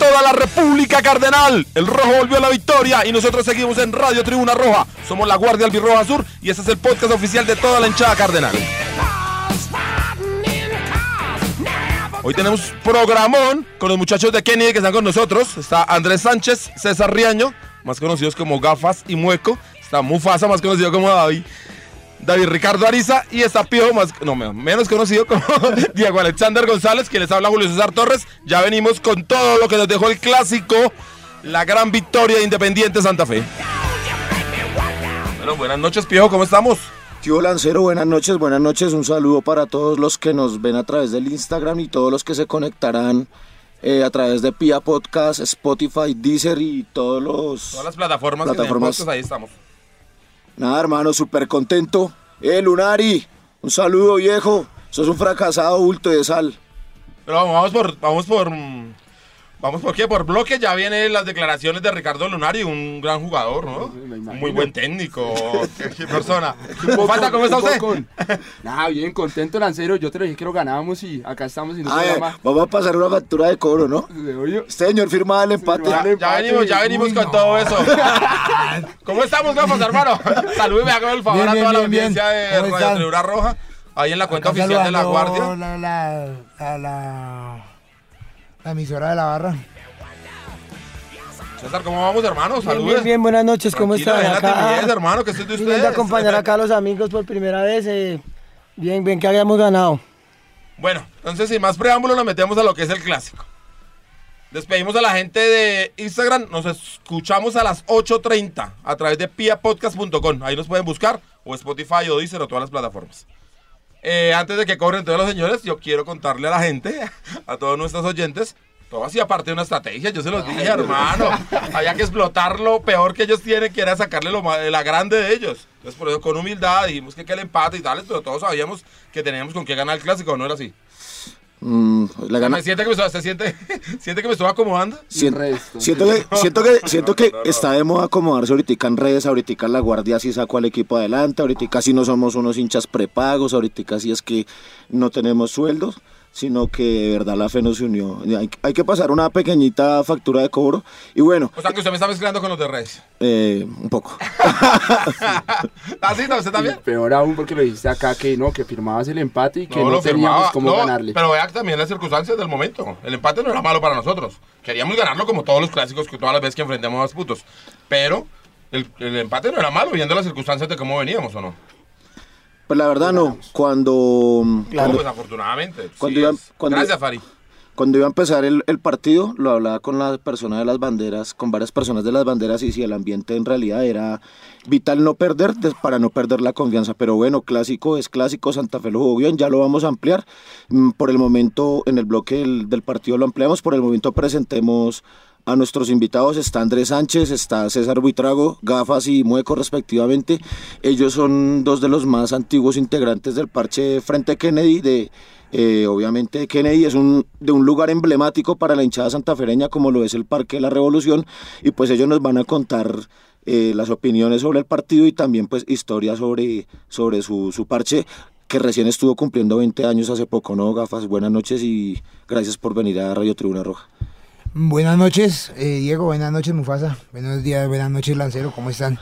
Toda la República Cardenal. El rojo volvió a la victoria y nosotros seguimos en Radio Tribuna Roja. Somos la Guardia Albirroja Sur y este es el podcast oficial de toda la hinchada cardenal. Hoy tenemos programón con los muchachos de Kennedy que están con nosotros. Está Andrés Sánchez, César Riaño, más conocidos como Gafas y Mueco. Está Mufasa, más conocido como David. David Ricardo Ariza y está Piojo, más, no, menos conocido como Diego Alexander González, que les habla Julio César Torres. Ya venimos con todo lo que nos dejó el clásico, la gran victoria de Independiente Santa Fe. Bueno, buenas noches, Piojo, ¿cómo estamos? Tío Lancero, buenas noches, buenas noches. Un saludo para todos los que nos ven a través del Instagram y todos los que se conectarán eh, a través de Pia Podcast, Spotify, Deezer y todos los... Todas las plataformas, Plataformas. que ahí estamos. Nada, hermano, súper contento. Eh, Lunari, un saludo viejo. Sos un fracasado bulto de sal. Pero vamos, por, vamos por, mm, vamos por qué, por bloque. Ya vienen las declaraciones de Ricardo Lunari, un gran jugador, ¿no? Muy buen técnico, qué, persona. Falta, ¿cómo está usted? Nada, bien, contento, Lancero. Yo te lo dije que lo ganábamos y acá estamos y no se llama. vamos a pasar una factura de cobro, ¿no? Señor firmaba el empate. Ya venimos, ya venimos Uy, con no. todo eso. ¿Cómo estamos, gafas, hermano? Salúdeme, hago el favor Bien, a bien, toda la bien, audiencia de ¿Cómo Radio? Tribuna Roja. Ahí en la cuenta Acá oficial de la Guardia. La, la, la, la- emisora de la barra. César, ¿cómo vamos, hermano? Bien, Saludos. bien, bien, buenas noches, ¿cómo Tranquilo, están? la timidez, hermano, que estoy de ustedes. acompañar acá a los amigos por primera vez. eh, bien, bien que habíamos ganado. Bueno, entonces sin más preámbulo nos metemos a lo que es el clásico. Despedimos a la gente de Instagram, nos escuchamos a las 8.30 a través de piapodcast.com. Ahí nos pueden buscar, o Spotify, o Deezer, o todas las plataformas. Eh, antes de que cobren todos los señores, yo quiero contarle a la gente, a todos nuestros oyentes, todo hacía parte de una estrategia, yo se los dije, hermano. Había que explotar lo peor que ellos tienen, que era sacarle lo la grande de ellos. Entonces, por eso, con humildad, dijimos que, que el empate y tales, pero todos sabíamos que teníamos con qué ganar el clásico, ¿no era así? Mm, la gana- ¿Me siente que me, estoy- se siente, siente que me estoy acomodando? Sien- resto. siento que, siento que, siento que está de moda acomodarse ahorita en redes, ahorita la guardia sí sacó al equipo adelante, ahorita sí no somos unos hinchas prepagos, ahorita sí es que no tenemos sueldos, sino que de verdad la fe nos unió. Hay, hay que pasar una pequeñita factura de cobro y bueno, O sea, que usted me está mezclando con los de redes. eh, un poco. ¿Así? ¿No? ¿Usted Y también? peor aún porque lo dijiste acá que no, que firmabas el empate y que no, lo teníamos firmaba. cómo No, ganarle. Pero vea también las circunstancias del momento. El empate no era malo para nosotros. Queríamos ganarlo como todos los clásicos, que todas las veces que enfrentamos a los putos. Pero el, el empate no era malo, viendo las circunstancias de cómo veníamos, ¿o no? Pues la verdad no, cuando, No, cuando, pues afortunadamente. cuando sí es. cuando- Gracias, Fari. Cuando iba a empezar el, el partido, lo hablaba con la persona de las banderas, con varias personas de las banderas, y si el ambiente en realidad era vital no perder, para no perder la confianza. Pero bueno, clásico es clásico, Santa Fe lo jugó bien, ya lo vamos a ampliar. Mm, Por el momento, en el bloque del, del partido lo ampliamos, por el momento presentemos a nuestros invitados. Está Andrés Sánchez, está César Buitrago, Gafas y Mueco respectivamente. Ellos son dos de los más antiguos integrantes del parche Frente Kennedy de... Eh, obviamente Kennedy es un, de un lugar emblemático para la hinchada santafereña como lo es el Parque de la Revolución y pues ellos nos van a contar eh, las opiniones sobre el partido y también pues historias sobre, sobre su, su parche que recién estuvo cumpliendo 20 años hace poco, ¿no? Gafas, buenas noches y gracias por venir a Radio Tribuna Roja. Buenas noches, eh, Diego. Buenas noches, Mufasa. Buenos días, buenas noches, Lancero. ¿Cómo están?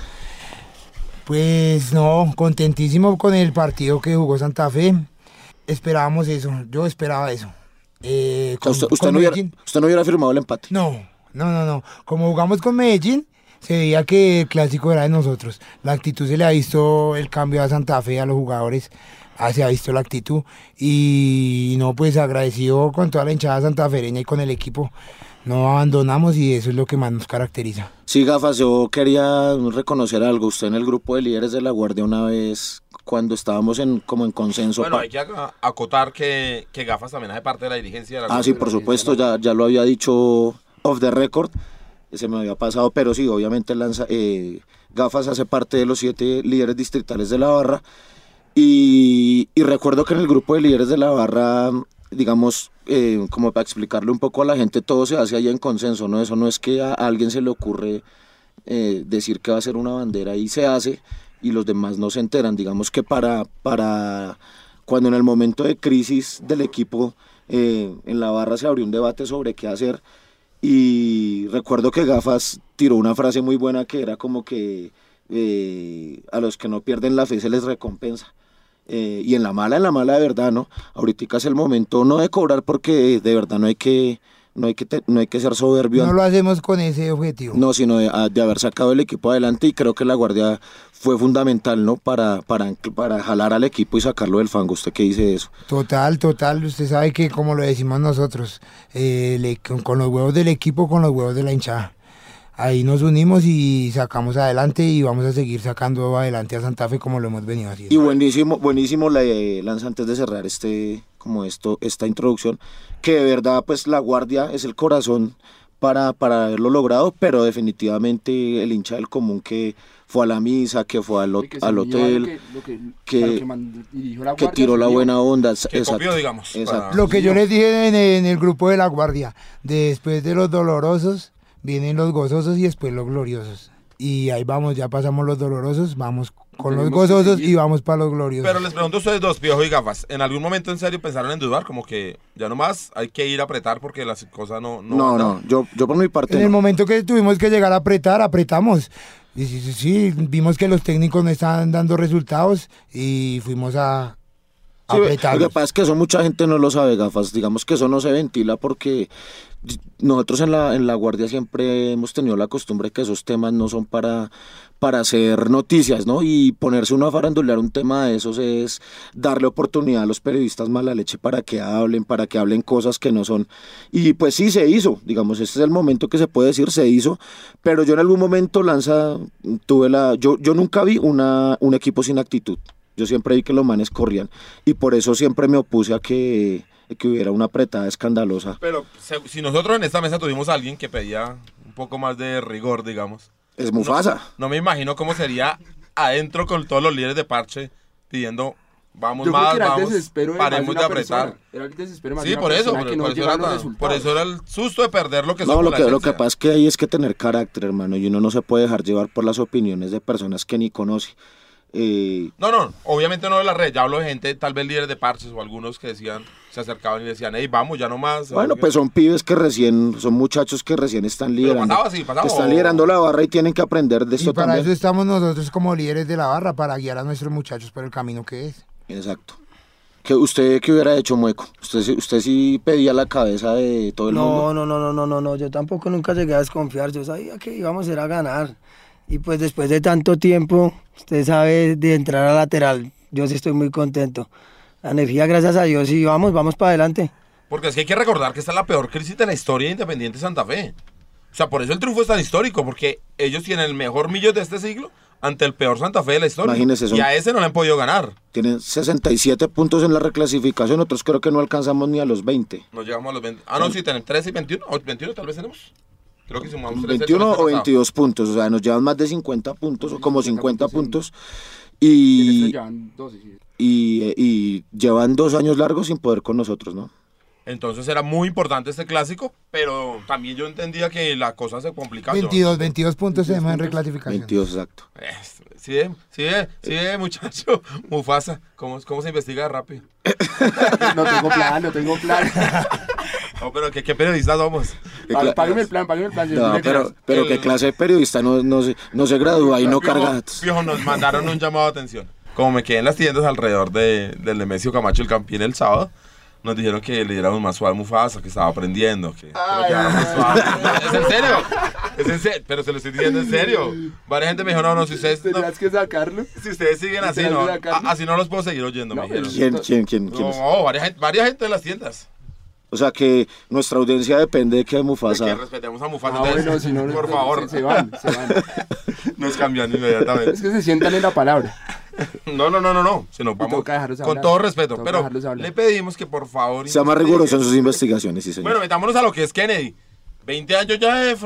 Pues no, contentísimo con el partido que jugó Santa Fe. Esperábamos eso. Yo esperaba eso. Eh, O sea, con- usted, no hubiera, usted no hubiera firmado el empate. No, no, no, no. Como jugamos con Medellín, se veía que el clásico era de nosotros. La actitud se le ha visto el cambio a Santa Fe, a los jugadores. Ah, se ha visto la actitud. Y no, pues agradecido con toda la hinchada santafereña y con el equipo. No abandonamos y eso es lo que más nos caracteriza. Sí, Gafas, yo quería reconocer algo. Usted en el grupo de líderes de la Guardia una vez, cuando estábamos en como en consenso. Bueno, hay que ac- acotar que, que Gafas también hace parte de la dirigencia de la Ah, sí, por supuesto, ya, ya lo había dicho off the record, se me había pasado, pero sí, obviamente lanza, eh, Gafas hace parte de los siete líderes distritales de la barra Y, y recuerdo que en el grupo de líderes de la barra, digamos, eh, como para explicarle un poco a la gente, todo se hace allá en consenso, ¿no? Eso no es que a alguien se le ocurre eh, decir que va a ser una bandera y se hace y los demás no se enteran. Digamos que para, para cuando en el momento de crisis del equipo eh, en la barra se abrió un debate sobre qué hacer y recuerdo que Gafas tiró una frase muy buena que era como que a los que no pierden la fe se les recompensa. Eh, y en la mala, en la mala de verdad, ¿no? Ahorita es el momento no de cobrar porque de verdad no hay que, no hay que, te- no hay que ser soberbio. No lo hacemos con ese objetivo. No, sino de, de haber sacado el equipo adelante y creo que la guardia fue fundamental, ¿no? Para, para, para jalar al equipo y sacarlo del fango. ¿Usted qué dice de eso? Total, total. Usted sabe que, como lo decimos nosotros, eh, le- con, con los huevos del equipo, con los huevos de la hinchada. Ahí nos unimos y sacamos adelante y vamos a seguir sacando adelante a Santa Fe como lo hemos venido haciendo. Y buenísimo, buenísimo la eh, Lanza antes de cerrar este, como esto, esta introducción, que de verdad pues la guardia es el corazón para, para haberlo logrado, pero definitivamente el hincha del común que fue a la misa, que fue al, que al lo hotel, que- lo que- que- que tiró la buena onda. Que exacto, copió, digamos. exacto. para- Lo que yo les dije en, en el grupo de la guardia, después de los dolorosos, vienen los gozosos y después los gloriosos. Y ahí vamos, ya pasamos los dolorosos, vamos con los gozosos y vamos para los gloriosos. Pero les pregunto a ustedes dos, Piojo y Gafas, ¿en algún momento en serio pensaron en dudar? Como que ya nomás hay que ir a apretar porque las cosas no... No, No, no, yo, yo por mi parte En el no. momento que tuvimos que llegar a apretar, apretamos. Y sí, sí, sí, vimos que los técnicos no estaban dando resultados y fuimos a Sí, lo que pasa es que eso mucha gente no lo sabe, gafas. Digamos que eso no se ventila porque nosotros en la, en la Guardia siempre hemos tenido la costumbre que esos temas no son para, para hacer noticias, ¿no? Y ponerse uno a farandulear un tema de esos es darle oportunidad a los periodistas mala leche para que hablen, para que hablen cosas que no son. Y pues sí, se hizo, digamos, este es el momento que se puede decir, se hizo, pero yo en algún momento, Lanza, tuve la... Yo, yo nunca vi una, un equipo sin actitud. Yo siempre vi que los manes corrían y por eso siempre me opuse a que, que hubiera una apretada escandalosa. Pero si nosotros en esta mesa tuvimos a alguien que pedía un poco más de rigor, digamos, Es Mufasa. no me imagino cómo sería adentro con todos los líderes de parche pidiendo, vamos Yo creo más, que era el vamos, desespero de, más paremos de apretar. persona. Era el desespero más Sí, de por eso, por, no por eso era por eso era el susto de perder lo que No, lo que, lo que pasa es que ahí es que tener carácter, hermano, y uno no se puede dejar llevar por las opiniones de personas que ni conoce. Eh, No, no, obviamente no de la red, ya hablo de gente, tal vez líderes de parches o algunos que decían, se acercaban y decían, hey, vamos, ya no más. bueno, pues son pibes que recién, son muchachos que recién están liderando. pasaba así, pasaba, que están o- liderando la barra y tienen que aprender de Y esto para también. eso estamos nosotros como líderes de la barra, para guiar a nuestros muchachos por el camino que es. Exacto. ¿Qué, ¿Usted qué hubiera hecho, Mueco? ¿Usted, sí- ¿Usted sí pedía la cabeza de todo el mundo? No, no, no, no, no, no, no, yo tampoco nunca llegué a desconfiar, yo sabía que íbamos a ir a ganar. Y pues después de tanto tiempo, usted sabe, de entrar a lateral, yo sí estoy muy contento. La energía, gracias a Dios, y vamos, vamos para adelante. Porque es que hay que recordar que esta es la peor crisis de la historia de Independiente Santa Fe. O sea, por eso el triunfo es tan histórico, porque ellos tienen el mejor millón de este siglo ante el peor Santa Fe de la historia. Imagínese eso. Y a ese no le han podido ganar. Tienen 67 puntos en la reclasificación, otros creo que no alcanzamos ni a los 20. No llegamos a los 20. Ah, no, sí, tenemos 13 y 21. O 21 tal vez tenemos. Creo que sumamos 13 el 21 semestre o pasado. 22 puntos, o sea, nos llevan más de 50 puntos, o como 50 puntos, Y en y, este llevan 12, sí. y, y llevan dos años largos sin poder con nosotros, ¿no? Entonces era muy importante este clásico, pero también yo entendía que la cosa se complicaba. 22, 22 puntos tenemos en reclasificación. 22, exacto. Sí, eh, sí, eh, sí, eh, muchacho. Mufasa, ¿cómo, ¿cómo se investiga rápido? No tengo plan, no tengo plan. No, pero ¿qué, qué periodistas somos? ¿Qué Pá- cla- Págueme el plan, págueme el plan. No, pero, pero El- qué clase de periodista no, no, se, no se gradúa y no carga. fijo, nos mandaron un llamado de atención. Como me quedé en las tiendas alrededor de, del Nemesio Camacho el Campín el sábado, nos dijeron que le diéramos más suave a Mufasa, que estaba aprendiendo, que, lleváramos suave. ¿Es en serio? ¿Es en serio? Pero se lo estoy diciendo en serio. Varias gente me dijo, no, no, si ustedes, no, Tenías que sacarlo. si ustedes siguen así, no, a- así no los puedo seguir oyendo, No, me dijeron. ¿Quién, quién, quién, quién No, no, varias, gente, varias gente en las tiendas. O sea que nuestra audiencia depende de que De Mufasa. que respetemos a Mufasa. Ah, Entonces, bueno, si no, por no, favor, Se, se van, se van. nos cambian inmediatamente. Es que se sientan en la palabra. No, no, no, no, no. Se nos vamos con hablar. todo respeto. Toca pero le pedimos que por favor. Sea más riguroso en sus investigaciones, sí, señor. Bueno, metámonos a lo que es Kennedy. 20 años ya de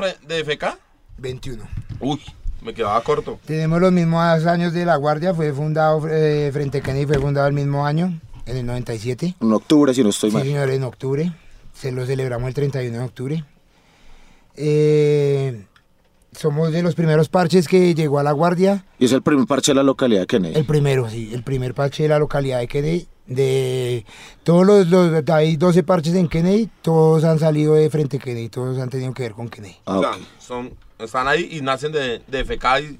FK. 21. Uy, Me quedaba corto. Tenemos los mismos años de La Guardia, fue fundado, eh, Frente Kennedy fue fundado el mismo año, en el 97. En octubre, si no estoy Sí, mal. señor, en octubre. Se lo celebramos el 31 de octubre. Eh, somos de los primeros parches que llegó a La Guardia. Y es el primer parche de la localidad de Kennedy. El primero, sí, el primer parche de la localidad de Kennedy. De todos los, los hay 12 parches en Kennedy, todos han salido de frente Kennedy, todos han tenido que ver con Kennedy. Ah, o sea, son, están ahí y nacen de, de FK y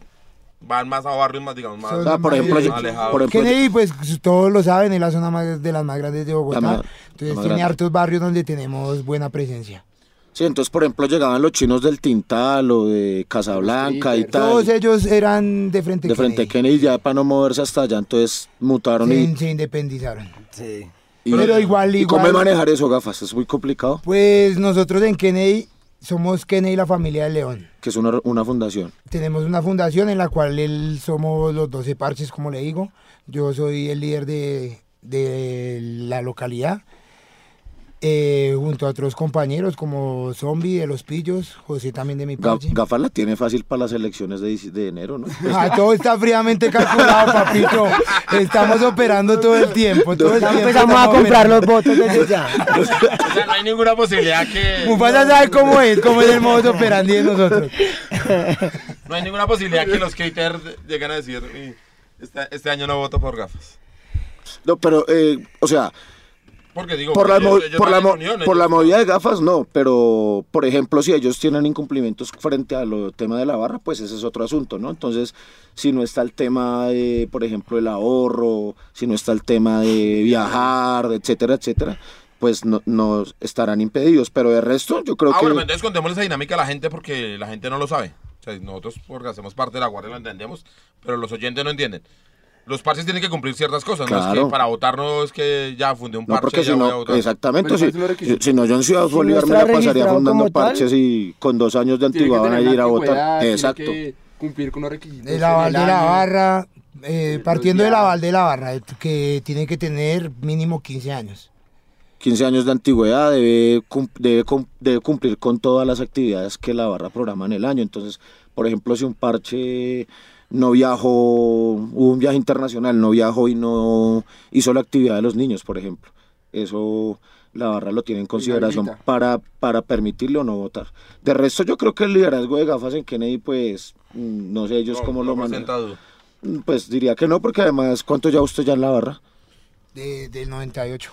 van más a barrios más, digamos, más, Son Ah, por ejemplo, más alejados. por ejemplo, Kennedy, pues todos lo saben, es la zona más, de las más grandes de Bogotá. Más- Entonces tiene grande. hartos barrios donde tenemos buena presencia. Sí, entonces, por ejemplo, llegaban los chinos del Tintal o de Casablanca y Los tal. Todos ellos eran de frente de frente a Kennedy. Ya para no moverse hasta allá, entonces mutaron Se, y, se independizaron. Sí. y- Pero igual, ¿Y cómo igual. es manejar eso, gafas? Es muy complicado, Pues nosotros en Kennedy somos Kennedy la familia de León. que es una, una fundación. Tenemos una fundación en la cual somos los 12 parches, como le digo. Yo soy el líder de, de la localidad. Eh, junto a otros compañeros como Zombie de Los Pillos, José también de mi Ga- parche. gafas la tiene fácil para las elecciones de, de enero, ¿no? Ah, todo está fríamente calculado, papito. Estamos operando todo el tiempo. Todo el Ya tiempo empezamos a comprar operando. los votos desde ya. O sea, no hay ninguna posibilidad que... Mufasa sabe cómo es, cómo es el modo operandi de nosotros. No hay ninguna posibilidad que los haters lleguen a decir, "Y este, este año no voto por gafas. No, pero, eh, o sea, Porque digo, por la, ellos- mo- ellos por, la, van en mo- unión, por la ellos- movida de gafas, no, pero, por ejemplo, si ellos tienen incumplimientos frente a lo tema de la barra, pues ese es otro asunto, ¿no? Entonces, si no está el tema de, por ejemplo, el ahorro, si no está el tema de viajar, etcétera, etcétera, pues no, no estarán impedidos, pero de resto yo creo Ah, que... bueno, entonces contémosle esa dinámica a la gente porque la gente no lo sabe. O sea, nosotros porque hacemos parte de la guardia lo entendemos, pero los oyentes no entienden. Los parches tienen que cumplir ciertas cosas, no es Claro. que para votar no es que ya fundé un No, parche porque ya si voy a no, votar. exactamente, si, si no yo en Ciudad Si Bolívar no me la pasaría fundando tal, parches y con dos años de antigüedad van a ir a votar. tiene Exacto. que cumplir con los requisitos. El aval en el de la barra, eh, partiendo del aval de la barra, que tiene que tener mínimo 15 años. 15 años de antigüedad, debe, debe, debe cumplir con todas las actividades que la barra programa en el año. Entonces, por ejemplo, si un parche no viajó, hubo un viaje internacional, no viajó y no hizo la actividad de los niños, por ejemplo. Eso la barra lo tiene en consideración Inhabilita. para, para permitirle o no votar. De resto, yo creo que el liderazgo de gafas en Kennedy, pues, no sé ellos No, cómo no lo manejan. Pues diría que no, porque además, ¿cuánto ya usted ya en la barra? De, del 98.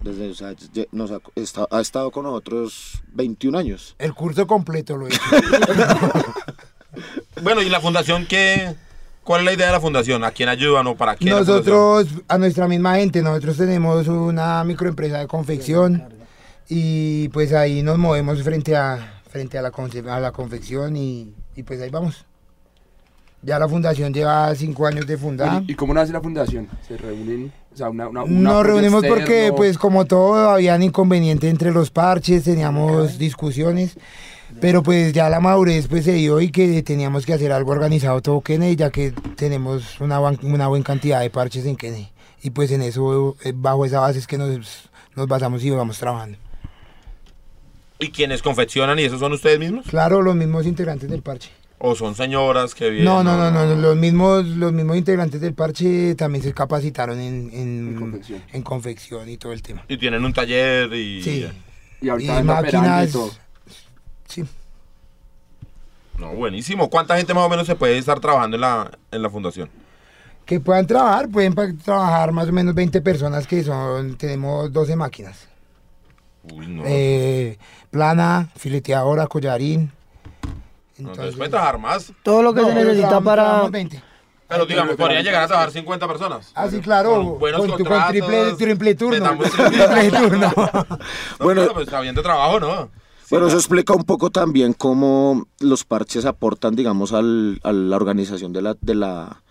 Desde, o sea, nos ha, está- ha estado con nosotros 21 años. El curso completo lo he hecho. Bueno, ¿y la fundación qué? ¿Cuál es la idea de la fundación? ¿A quién ayudan o para fundación? nosotros, a nuestra misma gente, nosotros tenemos una microempresa de confección y pues ahí nos movemos frente a, frente a, la, a la confección y, y pues ahí vamos. Ya la fundación lleva cinco años de fundada. ¿Y cómo nace la fundación? ¿Se reúnen? O sea, una, una, un Nos reunimos porque, pues, como todo, habían inconveniente entre los parches, teníamos discusiones, pero pues ya la madurez pues se dio y que teníamos que hacer algo organizado todo Kennedy, ya que tenemos una, una buena cantidad de parches en Kennedy. Y pues en eso, eh, bajo esa base es que nos, nos basamos y vamos trabajando. ¿Y quienes confeccionan y esos son ustedes mismos? Claro, los mismos integrantes del parche. ¿O son señoras que vienen? No, no, no, no, no, los mismos, los mismos integrantes del parche también se capacitaron en, en, En confección. en confección y todo el tema. Y tienen un taller y... Sí. Y ahorita y y máquinas. todo. Sí. No, buenísimo. ¿Cuánta gente más o menos se puede estar trabajando en la, en la fundación? Que puedan trabajar, pueden trabajar más o menos 20 personas que son, tenemos 12 máquinas. Uy, no. Eh, plana, fileteadora, collarín. No, entonces pueden trabajar más. Todo lo que No, se pero necesita para... trabajamos 20. Pero digamos, pero- podrían llegar a trabajar 50 personas. Ah, sí, claro, Con buenos con, tu- con contratos, triple, triple turno. Triple turno. No, Bueno. bueno, pues está bien de trabajo, ¿no? Bueno, eso explica un poco también cómo los parches aportan, digamos, al, a la organización de la, de la,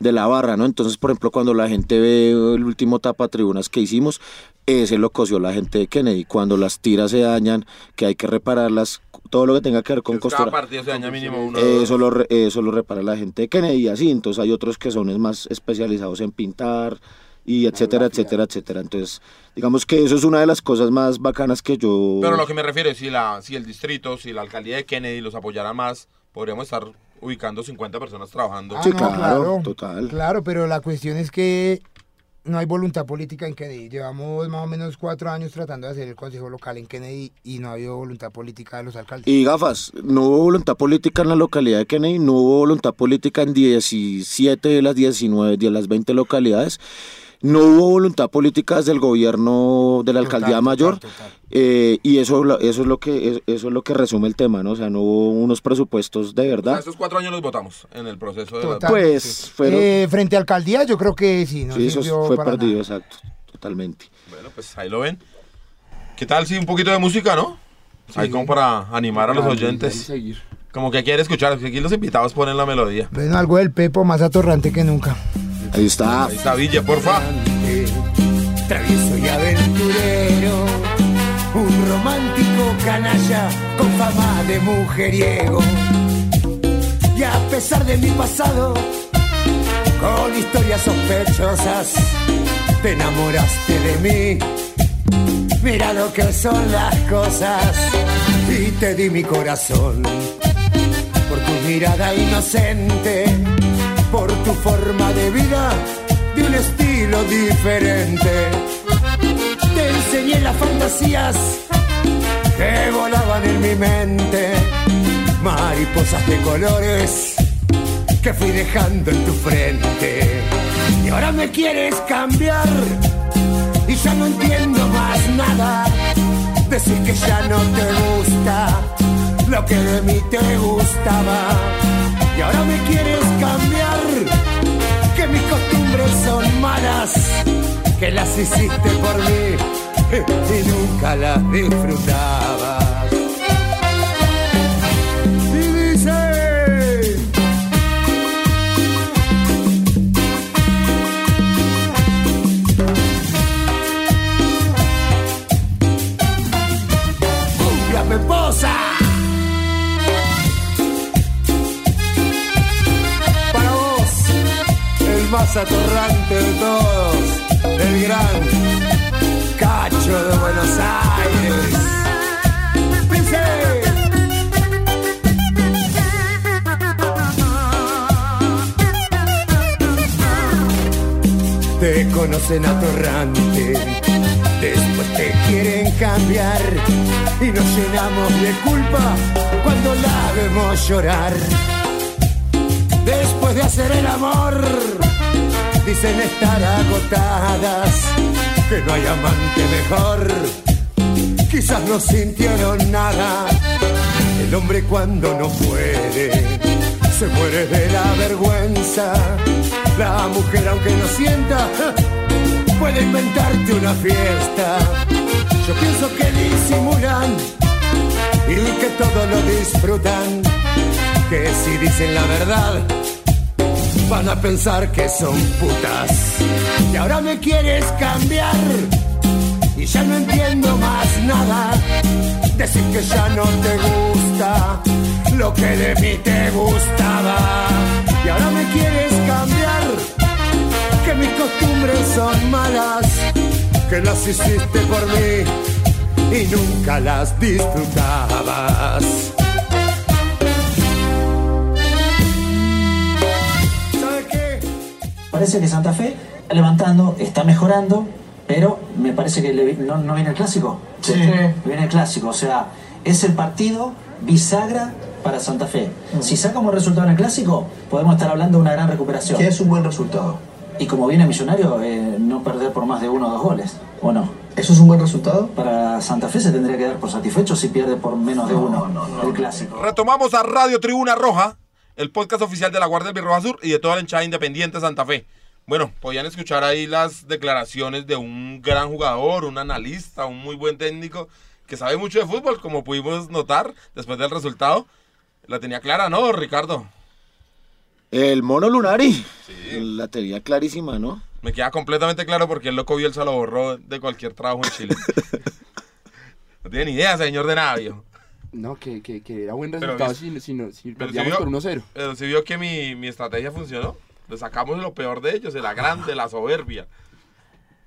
de la barra, ¿no? Entonces, por ejemplo, cuando la gente ve el último tapa tribunas que hicimos, ese lo cosió la gente de Kennedy. Cuando las tiras se dañan, que hay que repararlas, todo lo que tenga que ver con Entonces, Cada costura, partido se daña mínimo uno. eso lo, eso lo repara la gente de Kennedy así. Entonces, hay otros que son más especializados en pintar y etcétera, etcétera, etcétera. Entonces, digamos que eso es una de las cosas más bacanas que yo... Pero lo que me refiero es si, la, si el distrito, si la alcaldía de Kennedy los apoyara más, podríamos estar ubicando 50 personas trabajando. Ah, Sí, no, claro, total. Claro, pero la cuestión es que no hay voluntad política en Kennedy. Llevamos más o menos cuatro años tratando de hacer el consejo local en Kennedy y no ha habido voluntad política de los alcaldes. Y gafas, no hubo voluntad política en la localidad de Kennedy, no hubo voluntad política en 17 de las 19, de las 20 localidades. No hubo voluntad política desde el gobierno de la Total, alcaldía mayor total. eh, y eso, eso es lo que eso es lo que resume el tema, ¿no? O sea, no hubo unos presupuestos de O sea, verdad. estos cuatro años los votamos en el proceso de la-. Pues Sí. fueron, Eh, frente a alcaldía, yo creo que sí, no sí, eso fue para perdido, nada. exacto, totalmente. Bueno, pues ahí lo ven. ¿Qué tal si un poquito de música, no? Ahí como para animar a los oyentes. seguir. Como que quiere escuchar. Aquí los invitados ponen la melodía. Bueno, algo del Pepo más atorrante que nunca. Ahí está. Ahí está Villa, porfa. Travieso y aventurero, un romántico canalla con fama de mujeriego. Y a pesar de mi pasado, con historias sospechosas, te enamoraste de mí. Mira lo que son las cosas y te di mi corazón por tu mirada inocente, por tu forma de vida de un estilo diferente. Te enseñé las fantasías que volaban en mi mente, mariposas de colores que fui dejando en tu frente. Y ahora me quieres cambiar y ya no entiendo más nada. Decir que ya no te gusta lo que de mí te gustaba. Y ahora me quieres cambiar, que mis costumbres son malas, que las hiciste por mí y nunca las disfrutabas. El más atorrante de todos, el gran Cacho de Buenos Aires. Dice. Te conocen atorrante, después te quieren cambiar y nos llenamos de culpa cuando la vemos llorar. Después de hacer el amor, dicen estar agotadas, que no hay amante mejor. Quizás no sintieron nada. El hombre cuando no puede, se muere de la vergüenza. La mujer aunque no sienta, puede inventarte una fiesta. Yo pienso que disimulan y que todo lo disfrutan. Que si dicen la verdad, van a pensar que son putas. Y ahora me quieres cambiar y ya no entiendo más nada. Decir que ya no te gusta lo que de mí te gustaba. Y ahora me quieres cambiar, que mis costumbres son malas, que las hiciste por mí y nunca las disfrutabas. Parece que Santa Fe está levantando, está mejorando, pero me parece que le no, no viene el clásico. Sí. Viene el clásico, o sea, es el partido bisagra para Santa Fe. Si sacamos resultado en el clásico, podemos estar hablando de una gran recuperación. Que es un buen resultado. Y como viene Millonario, eh, no perder por más de uno o dos goles, ¿o no? ¿Eso es un buen resultado? Para Santa Fe se tendría que dar por satisfecho si pierde por menos de uno el clásico. Retomamos a Radio Tribuna Roja, el podcast oficial de la Guardia Birroja Sur y de toda la hinchada independiente de Santa Fe. Bueno, podían escuchar ahí las declaraciones de un gran jugador, un analista, un muy buen técnico que sabe mucho de fútbol, como pudimos notar después del resultado. La tenía clara, ¿no, Ricardo? El mono Lunari. La tenía clarísima, ¿no? Me queda completamente claro porque el loco Bielsa lo borró de cualquier trabajo en Chile. no tiene ni idea, señor de Navio. No, que, que, que era buen Pero resultado vis- si, si, no- si Pero si perdíamos vio, por 1-0. pero si vio que mi, mi estrategia funcionó. Le sacamos lo peor de ellos, de la grande, la soberbia.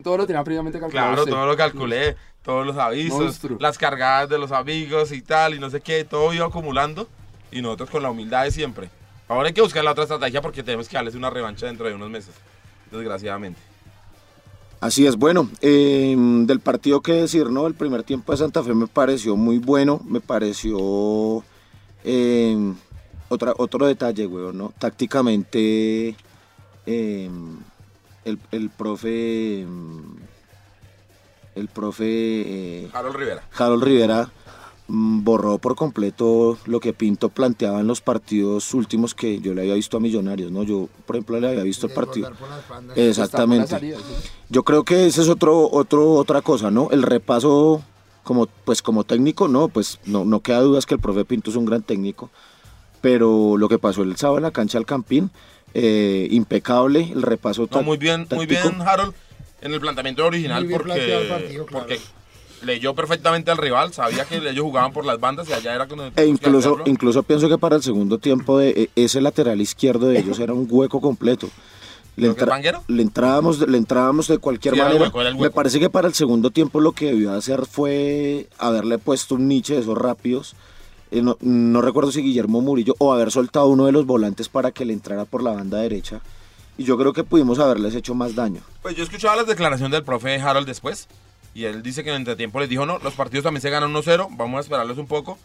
Todo lo tenía previamente calculado. Claro, usted. todo lo calculé, todos los avisos, Monstruo. las cargadas de los amigos y tal, y no sé qué, todo iba acumulando. Y nosotros con la humildad de siempre. Ahora hay que buscar la otra estrategia porque tenemos que darles una revancha dentro de unos meses. Desgraciadamente. Así es, bueno, eh, del partido que decir, ¿no? El primer tiempo de Santa Fe me pareció muy bueno, me pareció eh, otra, otro detalle, weón, ¿no? Tácticamente, eh, el, el profe, el profe eh, Harold Rivera. Harold Rivera borró por completo lo que Pinto planteaba en los partidos últimos que yo le había visto a Millonarios, ¿no? Yo, por ejemplo, le había visto el partido. Exactamente. Yo creo que ese es otro, otro, otra cosa, ¿no? El repaso como, pues, como técnico, no, pues no, no queda dudas que el profe Pinto es un gran técnico, pero lo que pasó el sábado en la cancha del Campín, eh, impecable, el repaso No, muy bien, muy bien, Harold, en el planteamiento original Muy bien planteado el porque, partido, claro. porque leyó perfectamente al rival, sabía que ellos jugaban por las bandas y allá era cuando E incluso, incluso pienso que para el segundo tiempo de, e- ese lateral izquierdo de ellos era un hueco completo. Le, ¿Lo que es Vanguero? le entrábamos, le entrábamos de cualquier Sí, manera. hueco, Me parece que para el segundo tiempo lo que debió hacer fue haberle puesto un niche de esos rápidos. Eh, no, no recuerdo si Guillermo Murillo o haber soltado uno de los volantes para que le entrara por la banda derecha. Y yo creo que pudimos haberles hecho más daño. Pues yo escuchaba las declaraciones del profe Harold después y él dice que en el entretiempo les dijo, no, los partidos también se ganan 1-0, vamos a esperarles un poco.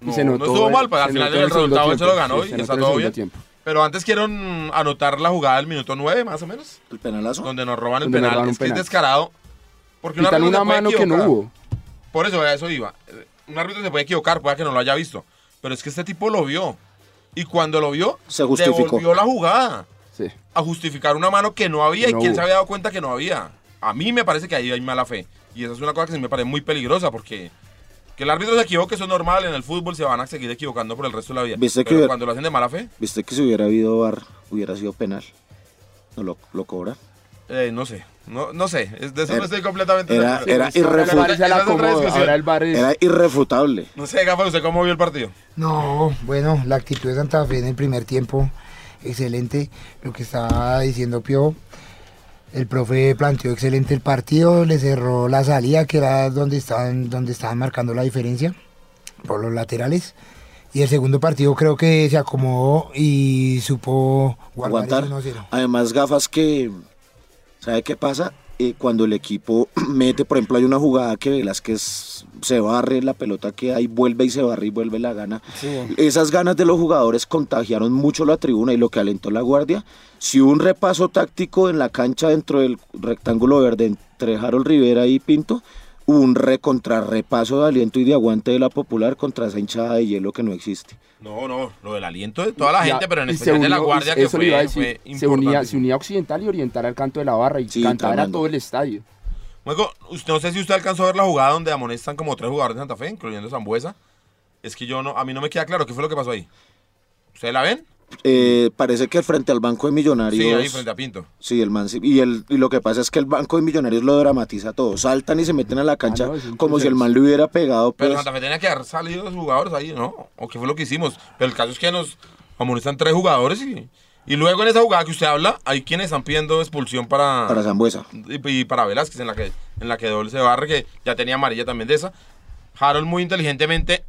Y No, se estuvo mal, pues se al final notó el resultado él se lo ganó sí, y se está todo bien. tiempo. Pero antes quiero mm, anotar la jugada del minuto 9, más o menos, El penalazo. donde nos roban el Donde penal. roban es que es descarado. Porque un árbitro se una puede mano que no hubo. Por eso, a eso iba. Un árbitro se puede equivocar, puede que no lo haya visto. Pero es que este tipo lo vio. Y cuando lo vio, Se justificó. devolvió la jugada Sí. a justificar una mano que no había y No quién hubo. se había dado cuenta que no había. A mí me parece que ahí hay mala fe. Y esa es una cosa que sí me parece muy peligrosa porque que el árbitro se equivoque, eso es normal. En el fútbol se van a seguir equivocando por el resto de la vida. ¿Viste que Pero cuando lo hacen de mala fe, Viste que si hubiera habido VAR hubiera sido penal. No lo, lo cobra. eh, no sé. No, no sé. De eso no Era- estoy completamente era- era Ahora el irrefu- VAR se la Esa es otra acomoda, discusión. Ahora el bar es... Era irrefutable. No sé, Gafa, ¿usted cómo vio el partido? No, bueno, la actitud de Santa Fe en el primer tiempo, excelente. Lo que estaba diciendo Pio, el profe planteó excelente el partido, le cerró la salida, que era donde estaban, donde estaban marcando la diferencia, por los laterales. Y el segundo partido creo que se acomodó y supo guardar, aguantar. ese 1-0. Además, gafas que, ¿sabe qué pasa? Eh, cuando el equipo mete, por ejemplo, hay una jugada que Velázquez se barre, la pelota que hay, vuelve y se barre y vuelve la gana. Esas ganas de los jugadores contagiaron mucho la tribuna y lo que alentó la guardia. Si hubo un repaso táctico en la cancha dentro del rectángulo verde entre Harold Rivera y Pinto, un recontrarrepaso de aliento y de aguante de la popular contra esa hinchada de hielo que no existe. No, no, lo del aliento de toda la Ya, gente, pero en especial de la guardia que fue, decir, fue se, unía, importante. se unía a Occidental y Oriental al canto de la barra y Sí, cantaba a todo el estadio. Luego, usted no sé si usted alcanzó a ver la jugada donde amonestan como tres jugadores de Santa Fe, incluyendo Zambuesa. Es que yo no, a mí no me queda claro qué fue lo que pasó ahí. ¿Ustedes la ven? Eh, parece que frente al Banco de Millonarios... Sí, ahí frente a Pinto. Sí, el man y, el, y lo que pasa es que el Banco de Millonarios lo dramatiza todo. Saltan y se meten a la cancha Ah, no, como si el man le hubiera pegado. Pero Pues, Santa Fe tenía que haber salido los jugadores ahí, ¿no? ¿O qué fue lo que hicimos? Pero el caso es que nos amonestan tres jugadores y, y luego en esa jugada que usted habla, hay quienes están pidiendo expulsión para, para Zambuesa. y, y para Velázquez, en la que en la que doble se barre, que ya tenía amarilla también de esa. Harold muy inteligentemente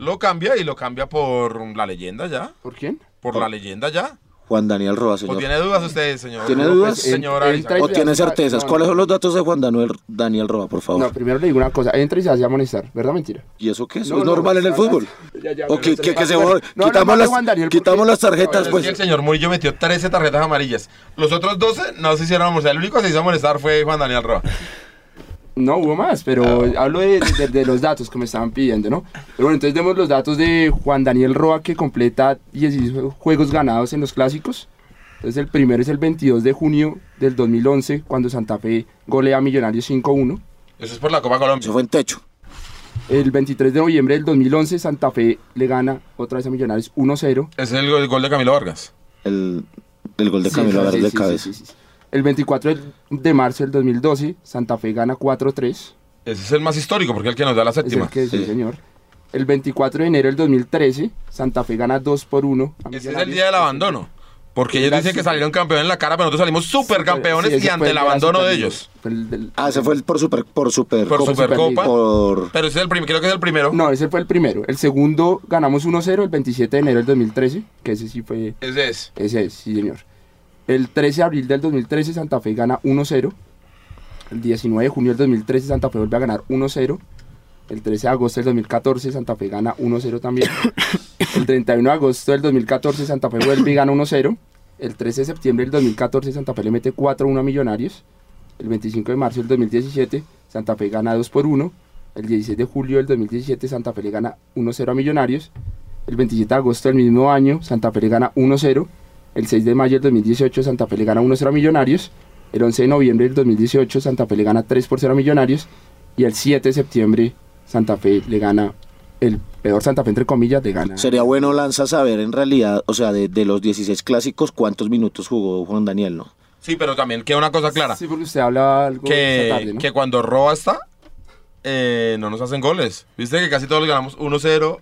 lo cambia y lo cambia por la leyenda ya. ¿Por quién? Por la leyenda ya. Juan Daniel Roa, ¿O señor. tiene dudas usted, señor? ¿Tiene dudas? pues, señora entra ¿O tiene certezas? no, ¿Cuáles son los datos de Juan Daniel, Daniel Roa, por favor? No, primero le digo una cosa, entra y se hace amonestar, ¿verdad o mentira? ¿Y eso qué? ¿Eso No, es no, normal en el fútbol? ya, ya, ¿O que, se que- que quitamos, las, Juan Daniel, quitamos porque- las tarjetas, Es pues? que el señor Murillo metió 13 tarjetas amarillas. Los otros 12 no se hicieron almorzar. El único que se hizo molestar fue Juan Daniel Roa. No, hubo más, pero hablo de, de- de los datos que me estaban pidiendo, ¿no? Pero bueno, entonces demos los datos de Juan Daniel Roa, que completa 16 juegos ganados en los clásicos. Entonces el primero es el 22 de junio del 2011, cuando Santa Fe golea a Millonarios 5-1. Eso es por la Copa Colombia. Eso fue en techo. El 23 de noviembre del 2011, Santa Fe le gana otra vez a Millonarios 1-0. Ese es el, gol- el gol de Camilo Vargas. El, el gol de Sí, Camilo sí, Vargas sí, de sí, cabeza. El 24 de- marzo del 2012, Santa Fe gana 4-3. Ese es el más histórico porque es el que nos da la Es el séptima. que sí, Sí. señor. El 24 de enero del 2013, Santa Fe gana 2 por 1. a Ese es el día del abandono. Porque ellos dicen que salieron campeones en la cara, pero nosotros salimos super campeones Sí, y ante el abandono de ellos. El del- Ah, ese fue el por super por super Por Copa. Supercopa. Por Pero ese es el primer, creo que es el primero. No, ese fue el primero. El segundo ganamos 1-0 el 27 de enero del 2013, que ese sí fue... Ese es. Ese es, sí señor. El 13 de abril del 2013 Santa Fe gana 1-0. El 19 de junio del 2013 Santa Fe vuelve a ganar 1-0. El 13 de agosto del 2014 Santa Fe gana 1-0 también. El 31 de agosto del 2014 Santa Fe vuelve y gana 1-0. El 13 de septiembre del 2014 Santa Fe le mete 4-1 a Millonarios. El 25 de marzo del 2017 Santa Fe gana 2 por 1. El 16 de julio del 2017 Santa Fe le gana 1-0 a Millonarios. El 27 de agosto del mismo año Santa Fe le gana 1-0. El 6 de mayo del 2018 Santa Fe le gana 1-0 a Millonarios. El 11 de noviembre del 2018 Santa Fe le gana 3 por 0 a Millonarios. Y el 7 de septiembre Santa Fe le gana, el peor Santa Fe entre comillas, le gana. Sería bueno, Lanza, saber en realidad, o sea, de, de los 16 clásicos, cuántos minutos jugó Juan Daniel, ¿no? Sí, pero también queda una cosa clara. Sí, porque usted habla algo que, tarde, ¿no? que cuando Roa está, eh, no nos hacen goles. Viste que casi todos ganamos 1-0.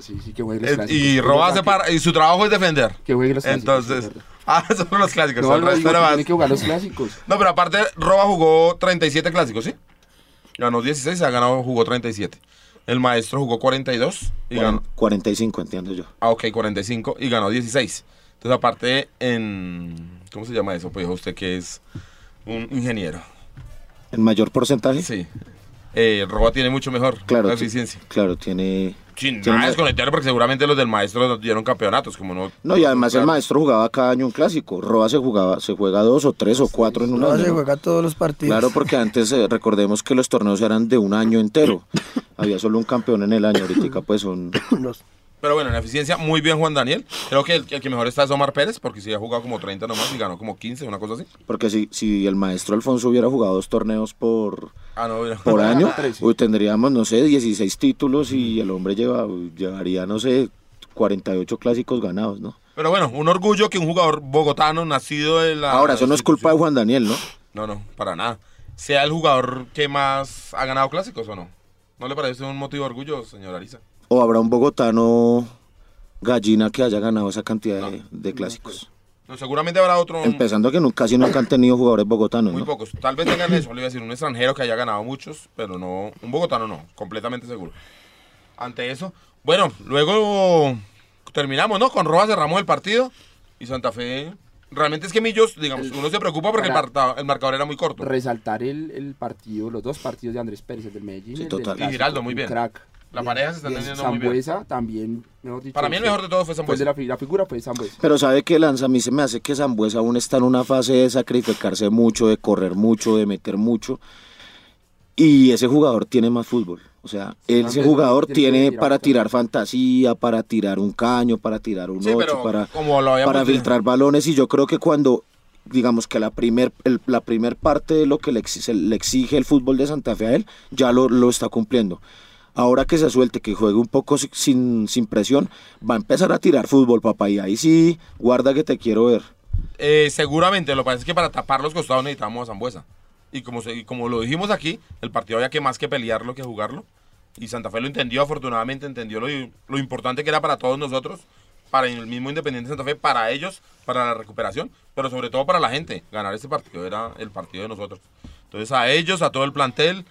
Sí, sí que juegue los eh, clásicos. Y Roa para hace para, y su trabajo es defender. Que juegue los clásicos. Entonces, ah, son los clásicos. No, el resto digo, era más. tiene que jugar los clásicos. No, pero aparte, Roba jugó 37 clásicos, ¿sí? Ganó 16, se ha ganado, jugó 37. El maestro jugó 42 y ganó. 45, entiendo yo. Ah, ok, 45 y ganó 16. Entonces, aparte, en. ¿Cómo se llama eso? Pues dijo usted que es un ingeniero. ¿En mayor porcentaje? Sí. Eh, Roba tiene mucho mejor Claro, la eficiencia. Claro, tiene... Sin tiene nada desconectar, porque seguramente los del maestro dieron campeonatos, como no. No, y además el Claro. maestro jugaba cada año un clásico. Roa se jugaba, se juega dos o tres o cuatro en un No, año. se juega todos los partidos. Claro, porque antes eh, recordemos que los torneos eran de un año entero. Había solo un campeón en el año, ahorita pues son... Los- Pero bueno, en eficiencia, muy bien Juan Daniel. Creo que el, el que mejor está es Omar Pérez, porque sí ha jugado como 30 nomás y ganó como 15, una cosa así. Porque si, si el maestro Alfonso hubiera jugado dos torneos por, Ah, no, por año, uy, tendríamos, no sé, 16 títulos y el hombre lleva, llevaría, no sé, 48 clásicos ganados, ¿no? Pero bueno, un orgullo que un jugador bogotano nacido de la. Ahora, eso no es culpa de Juan Daniel, ¿no? No, no, para nada. Sea el jugador que más ha ganado clásicos o no. ¿No le parece un motivo de orgullo, señor Ariza? O habrá un bogotano gallina que haya ganado esa cantidad de, de clásicos. No, seguramente habrá otro. Empezando que no- casi nunca han tenido jugadores bogotanos, Muy ¿no? pocos. Tal vez tengan eso, le iba a decir, un extranjero que haya ganado muchos, pero no. Un bogotano no, completamente seguro. Ante eso. Bueno, luego terminamos, ¿no? Con Rojas cerramos el partido y Santa Fe. Realmente es que Millos, digamos, uno se preocupa porque el, marcador era muy corto. Resaltar el, el partido, los dos partidos de Andrés Pérez, el del Medellín. Sí, el del total. Y Giraldo, muy bien. Crack. La pareja se está Y entendiendo muy bien. Sambuesa también, mejor dicho. Para mí el mejor de todos fue Sambuesa. de la, fi- la figura fue Sambuesa. Pero sabe que Lanza, a mí se me hace que Zambuesa aún está en una fase de sacrificarse mucho, de correr mucho, de meter mucho. Y ese jugador tiene más fútbol. O sea, ese jugador tiene tirar para tirar fantasía, para tirar un caño, para tirar un Sí, 8, pero para, como lo habíamos para filtrar balones. Y yo creo que cuando, digamos que la primer, el- la primer parte de lo que le exige, le exige el fútbol de Santa Fe a él, ya lo, lo está cumpliendo. Ahora que se suelte, que juegue un poco si- sin, sin presión, va a empezar a tirar fútbol, papá. Y ahí sí, guarda que te quiero ver. Eh, seguramente, lo que pasa es que para tapar los costados necesitamos a Zambuesa. Y como, se- como lo dijimos aquí, el partido había que más que pelearlo que jugarlo. Y Santa Fe lo entendió, afortunadamente entendió lo, lo importante que era para todos nosotros, para el mismo Independiente Santa Fe, para ellos, para la recuperación, pero sobre todo para la gente. Ganar este partido era el partido de nosotros. Entonces a ellos, a todo el plantel,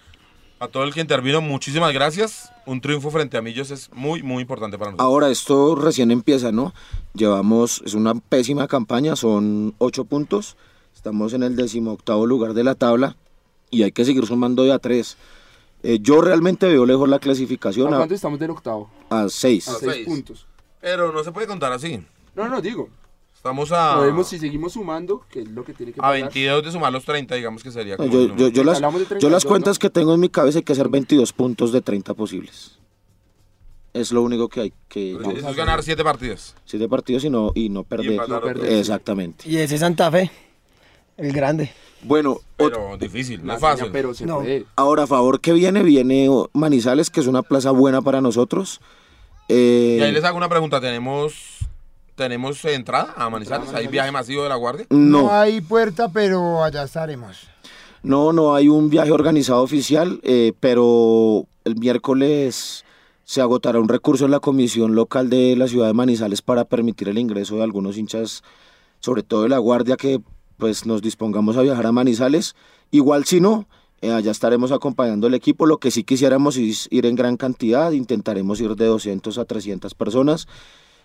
a todo el que intervino, muchísimas gracias. Un triunfo frente a Millos es muy, muy importante para nosotros. Ahora esto recién empieza, ¿no? Llevamos, es una pésima campaña, son ocho puntos. Estamos en el decimoctavo lugar de la tabla y hay que seguir sumando de a tres. Eh, yo realmente veo lejos la ¿A clasificación a, cuánto estamos del octavo? a seis. A A seis seis. puntos. Pero no se puede contar así. No, no, digo. Estamos a, Podemos, si seguimos sumando, que es lo que tiene que a pasar. 22 de sumar los 30, digamos que sería No, como yo, yo- las, yo las 32, cuentas ¿no? que tengo en mi cabeza hay que hacer 22 puntos de 30 posibles. Es lo único que hay que... Eso es ganar 7 partidos. Siete partidos y no, y no perder. No. Exactamente. Y ese Santa Fe, el grande. Bueno, Pero difícil, no es fácil. Pero se No. puede. ahora a favor que viene, viene Manizales, que es una plaza buena para nosotros. Eh, Y ahí les hago una pregunta. ¿Tenemos, tenemos entrada a Manizales? ¿Hay viaje masivo de la Guardia? No no, hay puerta, pero allá estaremos. no, no hay un viaje organizado oficial, eh, pero el miércoles se agotará un recurso en la comisión local de la ciudad de Manizales para permitir el ingreso de algunos hinchas sobre todo de la guardia, que pues nos dispongamos a viajar a Manizales. Igual si no, eh, allá estaremos acompañando el equipo. Lo que sí quisiéramos es ir en gran cantidad, intentaremos ir de 200 a 300 personas.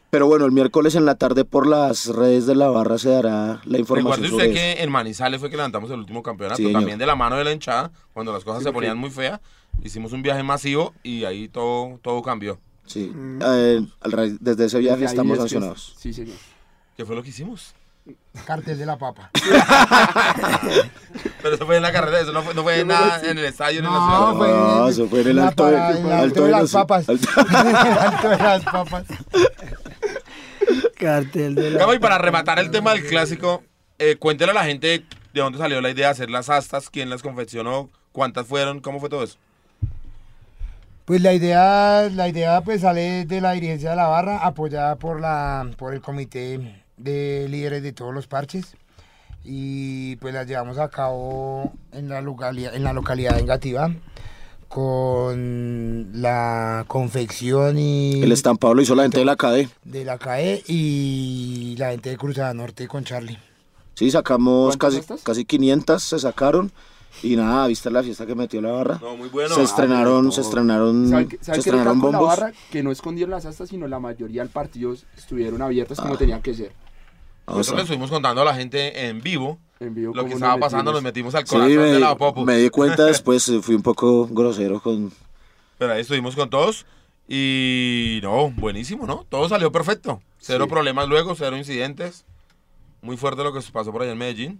Pero bueno, el miércoles en la tarde por las redes de la barra se dará la información Recuerde sobre usted eso. que en Manizales fue que levantamos el último campeonato, Sí, también de la mano de la hinchada, cuando las cosas Sí, se ponían muy feas. Hicimos un viaje masivo y ahí todo, todo cambió. Sí, eh, al ra- desde ese viaje estamos es sancionados. Sí, señor. ¿Qué fue lo que hicimos? Cartel de la papa. Pero eso fue en la carrera, eso no fue, no fue nada en el estadio ni en la No, ciudad. fue No, eso fue en el alto de- en las papas. En alto de las papas. Cartel de la... Gabo, y para rematar el tema del clásico, eh, cuéntele a la gente de dónde salió la idea de hacer las astas, quién las confeccionó, cuántas fueron, cómo fue todo eso. Pues la idea, la idea pues sale de la dirigencia de la barra, apoyada por la, por el comité de líderes de todos los parches. Y pues las llevamos a cabo en la localidad, en la localidad de Engativá, con la confección y El estampado lo hizo la gente de la CADE. de la CAE y la gente de Cruzada Norte con Charlie. Sí, sacamos ¿Cuántas casi, estas? casi 500, se sacaron. Y nada, viste la fiesta que metió la barra. No, muy bueno. se estrenaron, Ah, se estrenaron, ¿Saben qué- se estrenaron la bombos. barra? Que no escondieron las astas, sino la mayoría del partido estuvieron abiertas Ah. como tenían que ser. Vamos Nosotros le a- estuvimos contando a la gente en vivo En vivo, lo que nos estaba pasando, nos metimos. al Sí, corazón de la me, Popo. me di cuenta después, eh, fui un poco grosero con... Pero ahí estuvimos con todos y no, buenísimo, ¿no? Todo salió perfecto. Cero Sí. problemas luego, cero incidentes. Muy fuerte lo que pasó por allá en Medellín.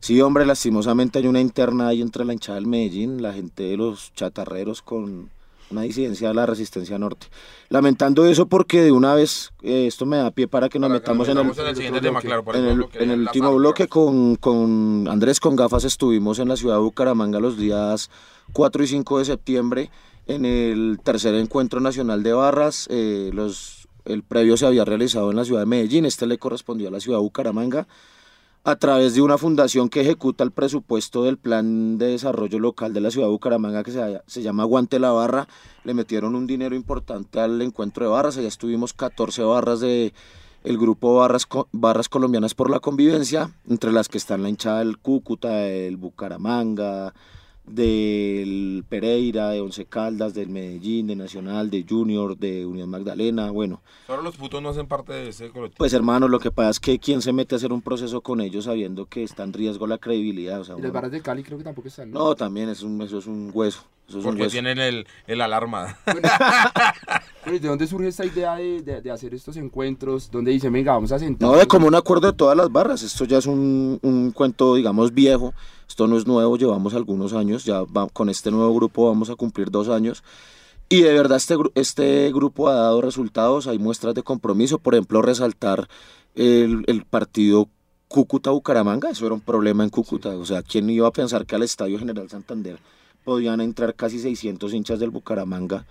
Sí, hombre, lastimosamente hay una interna ahí entre la hinchada del Medellín, la gente de los chatarreros con una disidencia de la resistencia norte. Lamentando eso porque de una vez, eh, esto me da pie para que nos Para que metamos en el, en el siguiente tema, claro. por en el, en el último bloque con, con Andrés con gafas estuvimos en la ciudad de Bucaramanga los días 4 y 5 de septiembre en el tercer encuentro nacional de barras. eh, los, el previo se había realizado en la ciudad de Medellín, este le correspondió a la ciudad de Bucaramanga a través de una fundación que ejecuta el presupuesto del plan de desarrollo local de la ciudad de Bucaramanga que se, se llama Aguante la Barra, le metieron un dinero importante al encuentro de barras, allá estuvimos 14 barras de el grupo Barras, Barras Colombianas por la Convivencia, entre las que están la hinchada del Cúcuta, del Bucaramanga, del Pereira, de Once Caldas, del Medellín, de Nacional, de Junior, de Unión Magdalena, bueno, Solo los putos no hacen parte de ese colectivo. pues hermano, lo que pasa es que quién se mete a hacer un proceso con ellos sabiendo que está en riesgo la credibilidad. O sea, Y las uno- barras de Cali creo que tampoco están. ¿no? no, también es un, eso es un hueso. Eso es un porque hueso. tienen el, el alarma. Bueno, ¿y ¿De dónde surge esta idea de, de- de hacer estos encuentros? ¿Dónde dicen, venga, vamos a sentar? No, de como un acuerdo de todas las barras. Esto ya es un, un cuento, digamos, viejo. Esto no es nuevo, llevamos algunos años. Ya va- con este nuevo grupo vamos a cumplir dos años. Y de verdad este, este grupo ha dado resultados, hay muestras de compromiso. Por ejemplo, resaltar el, el partido Cúcuta-Bucaramanga. Eso era un problema en Cúcuta. O sea, ¿quién iba a pensar que al Estadio General Santander podían entrar casi 600 hinchas del Bucaramanga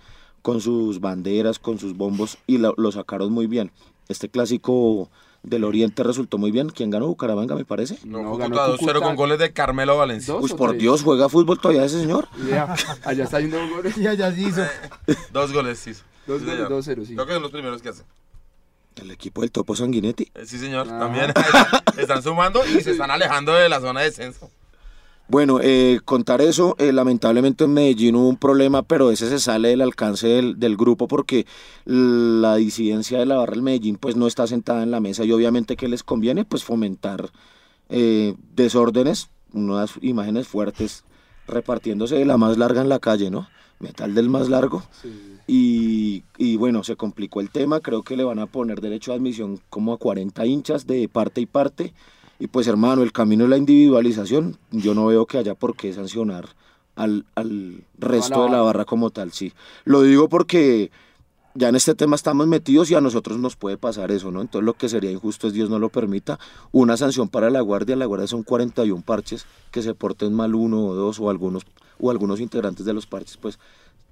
con sus banderas, con sus bombos y lo, lo sacaron muy bien. Este clásico del Oriente resultó muy bien. ¿Quién ganó Bucaramanga, me parece? No, No, ganó 2-0 Cúcuta. con goles de Carmelo Valencia. Pues o por tres. Dios, juega fútbol todavía ese señor. Vea, allá está yendo goles. Y allá se hizo. Dos goles, sí. Dos Sí, goles, señor. dos cero, sí. Creo que son los primeros que hacen. El equipo del Topo Sanguinetti. Eh, Sí, señor. Ah. También están sumando y se están alejando de la zona de descenso. Bueno, eh, contar eso, eh, lamentablemente en Medellín hubo un problema, pero ese se sale del alcance del, del grupo porque la disidencia de la barra del Medellín pues no está sentada en la mesa y obviamente que les conviene pues fomentar eh, desórdenes, unas imágenes fuertes repartiéndose de la más larga en la calle, ¿no? Metal del más largo. Sí. Y, y bueno, se complicó el tema, creo que le van a poner derecho a admisión como a 40 hinchas de parte y parte. Y pues hermano, el camino de la individualización, yo no veo que haya por qué sancionar al, al resto de la barra. como tal, sí. Lo digo porque ya en este tema estamos metidos y a nosotros nos puede pasar eso, ¿no? Entonces lo que sería injusto es Dios no lo permita. Una sanción para la guardia, la guardia son 41 parches, que se porten mal uno o dos o algunos, o algunos integrantes de los parches, pues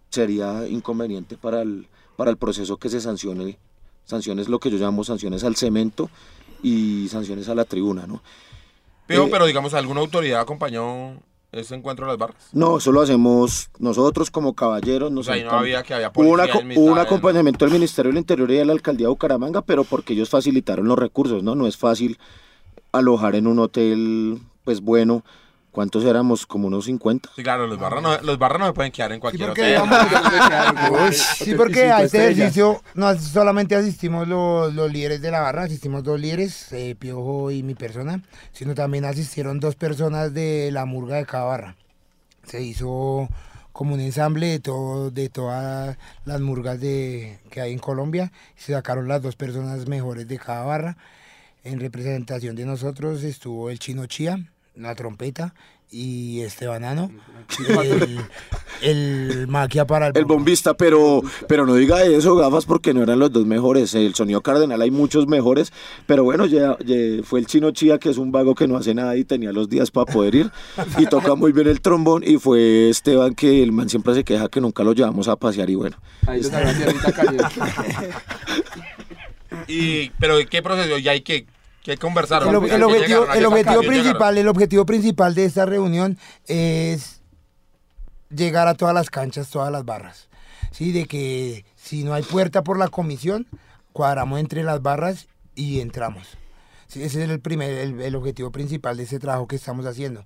sería inconveniente para el, para el proceso que se sancione. Sanciones, lo que yo llamo sanciones al cemento y sanciones a la tribuna, ¿no? Pero, Eh, pero digamos, ¿alguna autoridad acompañó ese encuentro de las barras? No, eso lo hacemos nosotros como caballeros. Nos O sea, ahí no había que había Hubo, una un acompañamiento del Ministerio del Interior y de la Alcaldía de Bucaramanga, pero porque ellos facilitaron los recursos, ¿no? No es fácil alojar en un hotel, pues bueno, ¿cuántos éramos? Como unos 50. Sí, claro, los barras no, los barras no se pueden quedar en Sí, cualquier porque, hotel. digamos, sí, porque a este ejercicio no solamente asistimos los, los líderes de la barra, asistimos dos líderes, eh, Piojo y mi persona, sino también asistieron dos personas de la murga de cada barra. Se hizo como un ensamble de, todo, de todas las murgas de, que hay en Colombia. Se sacaron las dos personas mejores de cada barra. En representación de nosotros estuvo el Chino Chía, la trompeta, y Estebanano, el, el maquia para el, El bombista, pero, pero no diga eso, gafas, porque no eran los dos mejores. El sonido cardenal hay muchos mejores, pero bueno, ya, ya fue el chino Chía, que es un vago que no hace nada y tenía los días para poder ir, y toca muy bien el trombón, y fue Esteban, que el man siempre se queja que nunca lo llevamos a pasear, y bueno. Ahí caliente. Y, pero ¿qué proceso? ¿Y hay que, que conversar? El, ob- el objetivo, el objetivo principal, el objetivo principal de esta reunión es llegar a todas las canchas, todas las barras. Sí, de que si no hay puerta por la comisión, cuadramos entre las barras y entramos. Sí, ese es el primer, el, el objetivo principal de ese trabajo que estamos haciendo.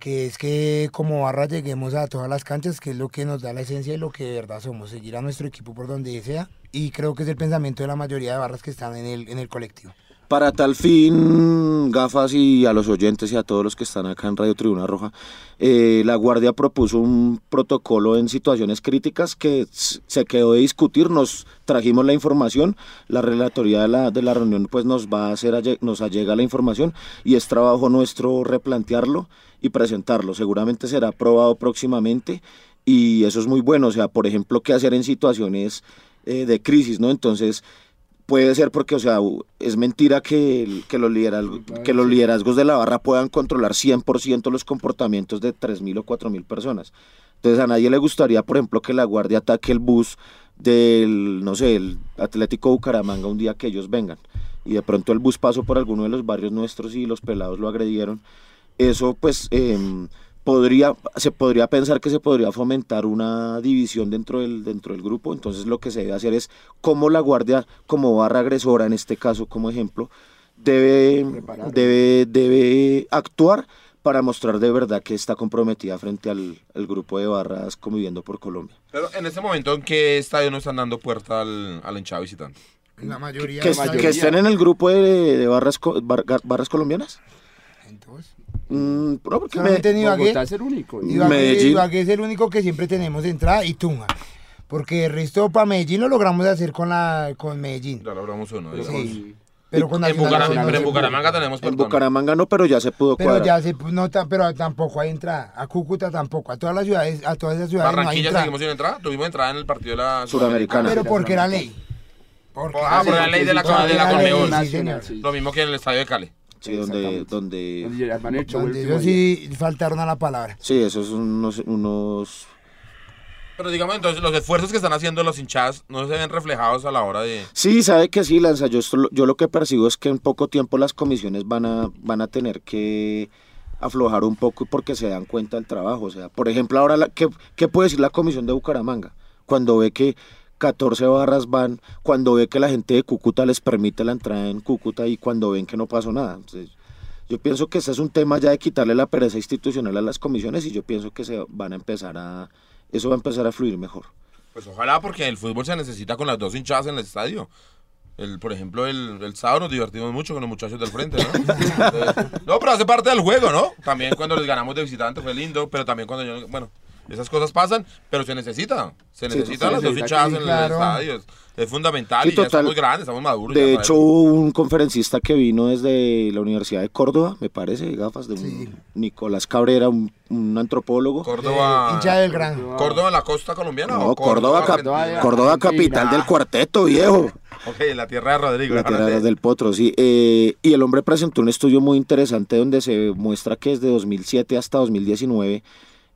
Que es que como barra lleguemos a todas las canchas, que es lo que nos da la esencia y lo que de verdad somos, seguir a nuestro equipo por donde sea. Y creo que es el pensamiento de la mayoría de barras que están en el, en el colectivo. Para tal fin, gafas y a los oyentes y a todos los que están acá en Radio Tribuna Roja, eh, la Guardia propuso un protocolo en situaciones críticas que se quedó de discutir, nos trajimos la información, la relatoría de la, de la reunión pues nos va a hacer, nos allega la información y es trabajo nuestro replantearlo y presentarlo. Seguramente será aprobado próximamente y eso es muy bueno, o sea, por ejemplo, qué hacer en situaciones eh, de crisis, ¿no? Entonces, puede ser porque, o sea, es mentira que, el- que, los, liderazgos, que los liderazgos de la barra puedan controlar 100% los comportamientos de 3.000 o 4.000 personas. Entonces, a nadie le gustaría, por ejemplo, que la guardia ataque el bus del, no sé, el Atlético Bucaramanga un día que ellos vengan. Y de pronto el bus pasó por alguno de los barrios nuestros y los pelados lo agredieron. Eso, pues, em, podría, se podría pensar que se podría fomentar una división dentro del, dentro del grupo. Entonces lo que se debe hacer es cómo la guardia, como barra agresora en este caso como ejemplo, debe, debe, debe actuar para mostrar de verdad que está comprometida frente al, al grupo de barras conviviendo por Colombia. Pero en este momento, ¿en qué estadio no están dando puerta al, al hinchado visitante? La mayoría Que, de que estén en el grupo de, de barras, bar- barras colombianas. Entonces, Mm, no, porque me- en. Bogotá es el único. Ibagué, Medellín. Ibagué es el único que siempre tenemos entrada y Tunja. Porque el resto para Medellín lo logramos hacer con la con Medellín. Ya lo hablamos uno. digamos. Sí. Pero con En, Nacional Bucaram- no pero en. Bucaramanga tenemos en perdón. Bucaramanga no, pero ya se pudo Pero cuadrar. ya se no pero tampoco hay entrada. A Cúcuta tampoco. A todas las ciudades, a todas esas ciudades no hay Barranquilla entrada. seguimos sin entrada. Tuvimos entrada en el partido de la Suramericana. Pero porque era ley. Porque Ah, por la ley de la, de la era ley, Conmebol. sí, sí. Lo mismo que en el estadio de Cali. Sí, donde, donde... Ellos sí faltaron a la palabra. Sí, esos son unos, unos... Pero digamos entonces, los esfuerzos que están haciendo los hinchas no se ven reflejados a la hora de... Sí, sabe que sí, Lanza. Yo, esto lo- yo lo que percibo es que en poco tiempo las comisiones van a, van a tener que aflojar un poco porque se dan cuenta del trabajo. O sea, por ejemplo, ahora, la, ¿qué, ¿qué puede decir la comisión de Bucaramanga? Cuando ve que 14 barras van, cuando ve que la gente de Cúcuta les permite la entrada en Cúcuta y cuando ven que no pasó nada. Entonces, yo pienso que ese es un tema ya de quitarle la pereza institucional a las comisiones y yo pienso que se van a empezar a... Eso va a empezar a fluir mejor. Pues ojalá porque el fútbol se necesita con las dos hinchadas en el estadio. El, por ejemplo, el, el sábado nos divertimos mucho con los muchachos del frente, ¿no? Entonces, no, pero hace parte del juego, ¿no? También cuando les ganamos de visitante fue lindo, pero también cuando yo, bueno, esas cosas pasan, pero se necesita. Se Sí, necesitan sí, las dos hinchadas en claro. el estadio. Es, fundamental Sí, y ya total. estamos grandes, estamos maduros. ya De hecho, hubo un conferencista que vino desde la Universidad de Córdoba, me parece, gafas de un Nicolás Cabrera, un, un antropólogo. Córdoba. Eh, hincha del gran. ¿Córdoba la costa colombiana? No, o Córdoba, Argentina? Córdoba, Argentina. capital del cuarteto, viejo. Ok, la tierra de Rodrigo. La tierra del potro, sí. Eh, y el hombre presentó un estudio muy interesante donde se muestra que desde 2007 hasta 2019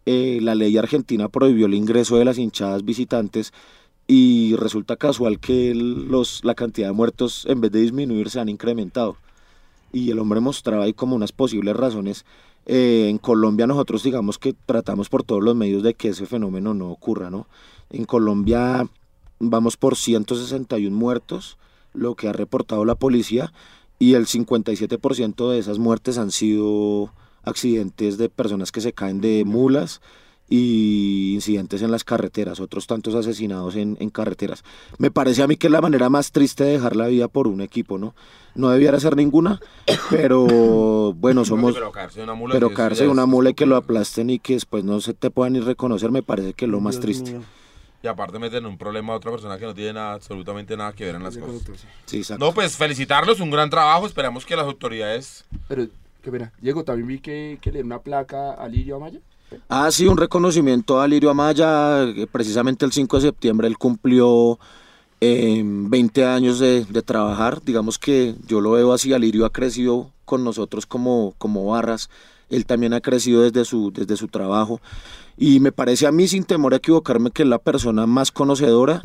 eh, la ley argentina prohibió el ingreso de las hinchadas visitantes y resulta casual que los, la cantidad de muertos en vez de disminuir se han incrementado. Y el hombre mostraba ahí como unas posibles razones. Eh, en Colombia nosotros digamos que tratamos por todos los medios de que ese fenómeno no ocurra, ¿no? En Colombia vamos por 161 muertos, lo que ha reportado la policía, y el 57% de esas muertes han sido accidentes de personas que se caen de mulas y incidentes en las carreteras, otros tantos asesinados en, en carreteras. Me parece a mí que es la manera más triste de dejar la vida por un equipo, ¿no? No debiera ser ninguna, pero bueno, somos... Pero caerse de una mula. Pero eso caerse una mula y que lo aplasten y que después no se te puedan ni reconocer, me parece que es lo más Dios triste. mío. Y aparte meten un problema a otra persona que no tiene nada, absolutamente nada que ver en las cosas. Sí, exacto. No, pues felicitarlos, un gran trabajo. Esperamos que las autoridades. Pero, qué pena. Diego, también vi que, que le dieron una placa a Lirio Amaya. Ah, sí, un reconocimiento a Lirio Amaya. eh, Precisamente el 5 de septiembre él cumplió eh, 20 años de, trabajar. Digamos que yo lo veo así. Alirio ha crecido con nosotros como, como barras. Él también ha crecido desde su, desde su trabajo. Y me parece a mí, sin temor a equivocarme, que es la persona más conocedora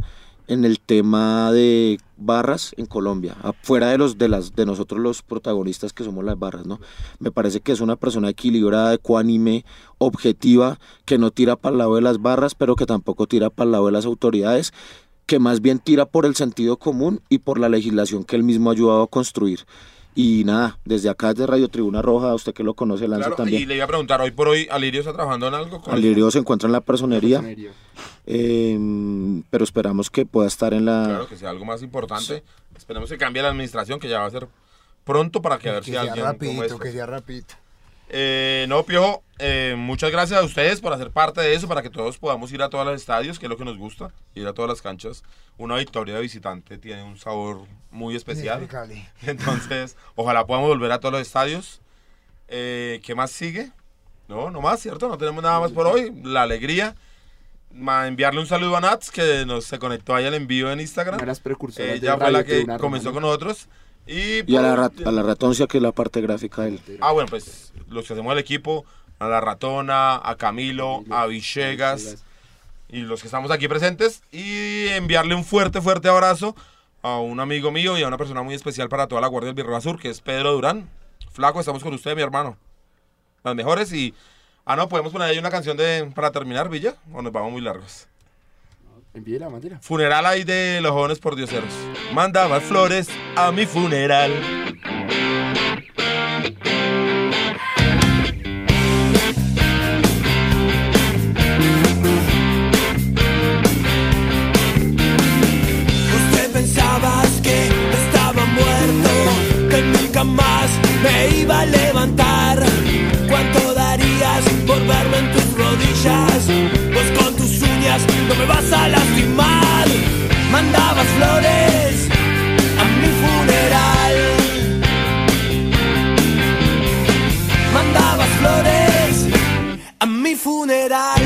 en el tema de barras en Colombia, afuera de los de las de nosotros los protagonistas que somos las barras, ¿no? Me parece que es una persona equilibrada, ecuánime, objetiva, que no tira para el lado de las barras, pero que tampoco tira para el lado de las autoridades, que más bien tira por el sentido común y por la legislación que él mismo ha ayudado a construir. Y nada, desde acá desde Radio Tribuna Roja, usted que lo conoce, Lanza Claro, y también. le iba a preguntar, hoy por hoy, Alirio está trabajando en algo. con- Alirio se encuentra en la personería, Nerio. Eh, pero esperamos que pueda estar en la... Claro, que sea algo más importante. Esperemos que cambie la administración, que ya va a ser pronto para que a ver Que si sea alguien. rapidito, esto. que sea rapidito. Eh, no, Piojo, eh, muchas gracias a ustedes por hacer parte de eso, para que todos podamos ir a todos los estadios, que es lo que nos gusta, ir a todas las canchas. Una victoria de visitante tiene un sabor muy especial. Entonces, ojalá podamos volver a todos los estadios. Eh, ¿Qué más sigue? No, no más, ¿cierto? No tenemos nada más por hoy. La alegría. Ma- enviarle un saludo a Nats, que nos se conectó ahí al envío en Instagram. Las Ella fue la que comenzó con ¿no? nosotros. Y, Y a la, rat- último- a la ratoncia, que es la parte gráfica de él. Ah, bueno, pues los que hacemos el equipo, a la ratona, a Camilo, a Villegas y los que estamos aquí presentes. Y enviarle un fuerte, fuerte abrazo a un amigo mío y a una persona muy especial para toda la Guardia del Birroa Sur, que es Pedro Durán. Flaco, estamos con usted, mi hermano. Las mejores y... Ah, no, podemos poner ahí una canción de para terminar, Villa, o nos vamos muy largos. Envíela, mandela. Funeral ahí de los jóvenes por dioseros. Mandaba flores a mi funeral. Usted pensabas que estaba muerto, que nunca más me iba a levantar encorvarme en tus rodillas, pues con tus uñas no me vas a lastimar. Mandabas flores a mi funeral. Mandabas flores a mi funeral.